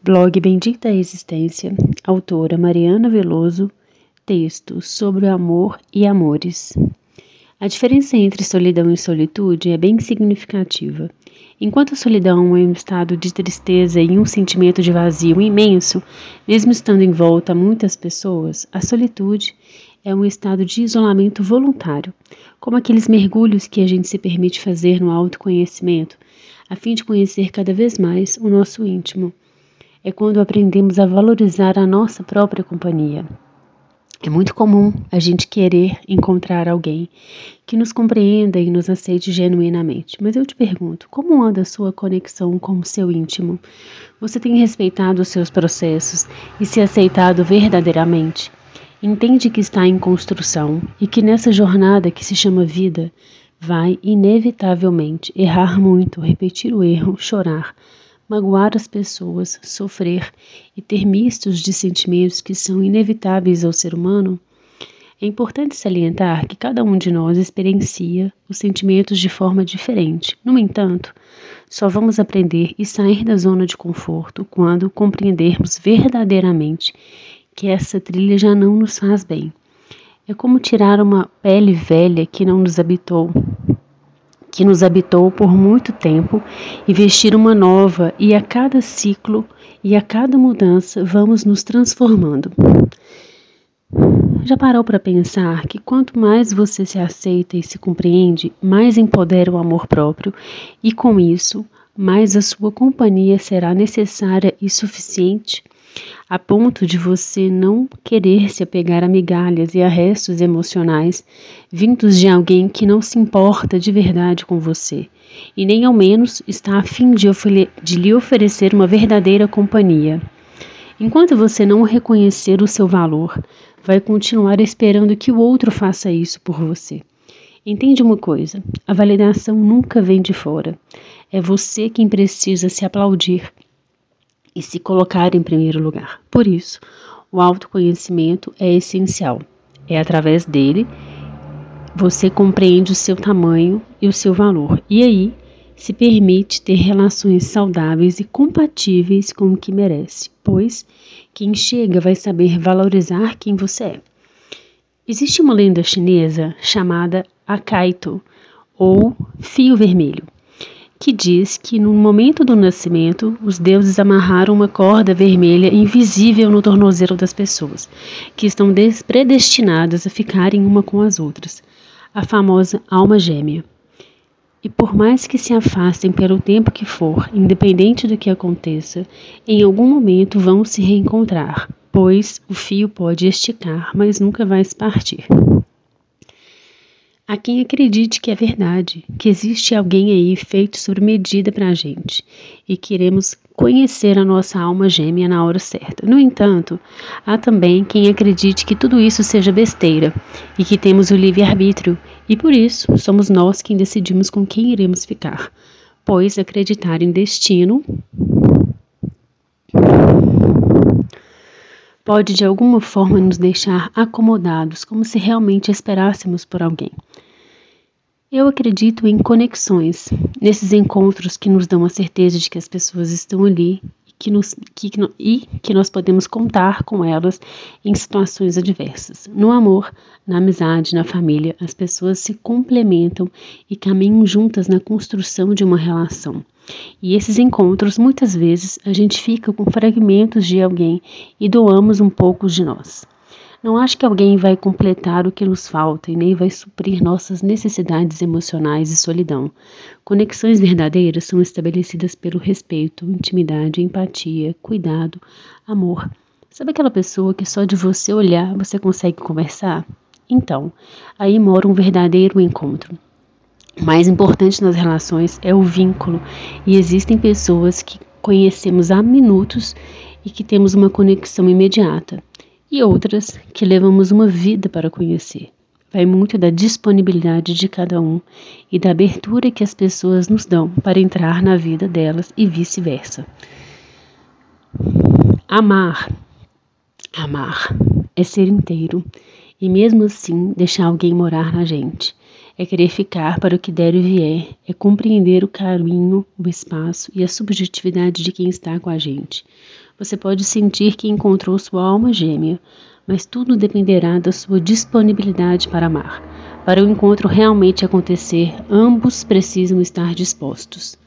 Blog Bendita Existência, autora Mariana Veloso, texto sobre o amor e amores. A diferença entre solidão e solitude é bem significativa. Enquanto a solidão é um estado de tristeza e um sentimento de vazio imenso, mesmo estando em volta a muitas pessoas, a solitude é um estado de isolamento voluntário, como aqueles mergulhos que a gente se permite fazer no autoconhecimento, a fim de conhecer cada vez mais o nosso íntimo é quando aprendemos a valorizar a nossa própria companhia. É muito comum a gente querer encontrar alguém que nos compreenda e nos aceite genuinamente. Mas eu te pergunto, como anda a sua conexão com o seu íntimo? Você tem respeitado os seus processos e se aceitado verdadeiramente? Entende que está em construção e que nessa jornada que se chama vida, vai inevitavelmente errar muito, repetir o erro, chorar, magoar as pessoas, sofrer e ter mistos de sentimentos que são inevitáveis ao ser humano, é importante salientar que cada um de nós experiencia os sentimentos de forma diferente. No entanto, só vamos aprender e sair da zona de conforto quando compreendermos verdadeiramente que essa trilha já não nos faz bem. É como tirar uma pele velha que não nos habitou que nos habitou por muito tempo e vestir uma nova, e a cada ciclo e a cada mudança vamos nos transformando. Já parou para pensar que quanto mais você se aceita e se compreende, mais empodera o amor próprio e com isso, mais a sua companhia será necessária e suficiente? A ponto de você não querer se apegar a migalhas e a restos emocionais vindos de alguém que não se importa de verdade com você e nem ao menos está a fim de, de lhe oferecer uma verdadeira companhia. Enquanto você não reconhecer o seu valor, vai continuar esperando que o outro faça isso por você. Entende uma coisa: a validação nunca vem de fora. É você quem precisa se aplaudir e se colocar em primeiro lugar. Por isso, o autoconhecimento é essencial. É através dele você compreende o seu tamanho e o seu valor. E aí se permite ter relações saudáveis e compatíveis com o que merece, pois quem chega vai saber valorizar quem você é. Existe uma lenda chinesa chamada Akaito, ou fio vermelho que diz que no momento do nascimento, os deuses amarraram uma corda vermelha invisível no tornozelo das pessoas, que estão predestinadas a ficarem uma com as outras, a famosa alma gêmea. E por mais que se afastem pelo tempo que for, independente do que aconteça, em algum momento vão se reencontrar, pois o fio pode esticar, mas nunca vai se partir. Há quem acredite que é verdade, que existe alguém aí feito sobre medida para a gente e queremos conhecer a nossa alma gêmea na hora certa. No entanto, há também quem acredite que tudo isso seja besteira e que temos o livre-arbítrio e por isso somos nós quem decidimos com quem iremos ficar, pois acreditar em destino pode de alguma forma nos deixar acomodados, como se realmente esperássemos por alguém. Eu acredito em conexões, nesses encontros que nos dão a certeza de que as pessoas estão ali e que, nos, que, e que nós podemos contar com elas em situações adversas. No amor, na amizade, na família, as pessoas se complementam e caminham juntas na construção de uma relação. E esses encontros, muitas vezes, a gente fica com fragmentos de alguém e doamos um pouco de nós. Não acho que alguém vai completar o que nos falta e nem vai suprir nossas necessidades emocionais e solidão. Conexões verdadeiras são estabelecidas pelo respeito, intimidade, empatia, cuidado, amor. Sabe aquela pessoa que só de você olhar você consegue conversar? Então, aí mora um verdadeiro encontro. O mais importante nas relações é o vínculo, e existem pessoas que conhecemos há minutos e que temos uma conexão imediata, e outras que levamos uma vida para conhecer. Vai muito da disponibilidade de cada um e da abertura que as pessoas nos dão para entrar na vida delas e vice-versa. Amar. Amar é ser inteiro e mesmo assim deixar alguém morar na gente É querer ficar para o que der e vier, é compreender o caminho, o espaço e a subjetividade de quem está com a gente. Você pode sentir que encontrou sua alma gêmea, mas tudo dependerá da sua disponibilidade para amar. Para o encontro realmente acontecer, ambos precisam estar dispostos.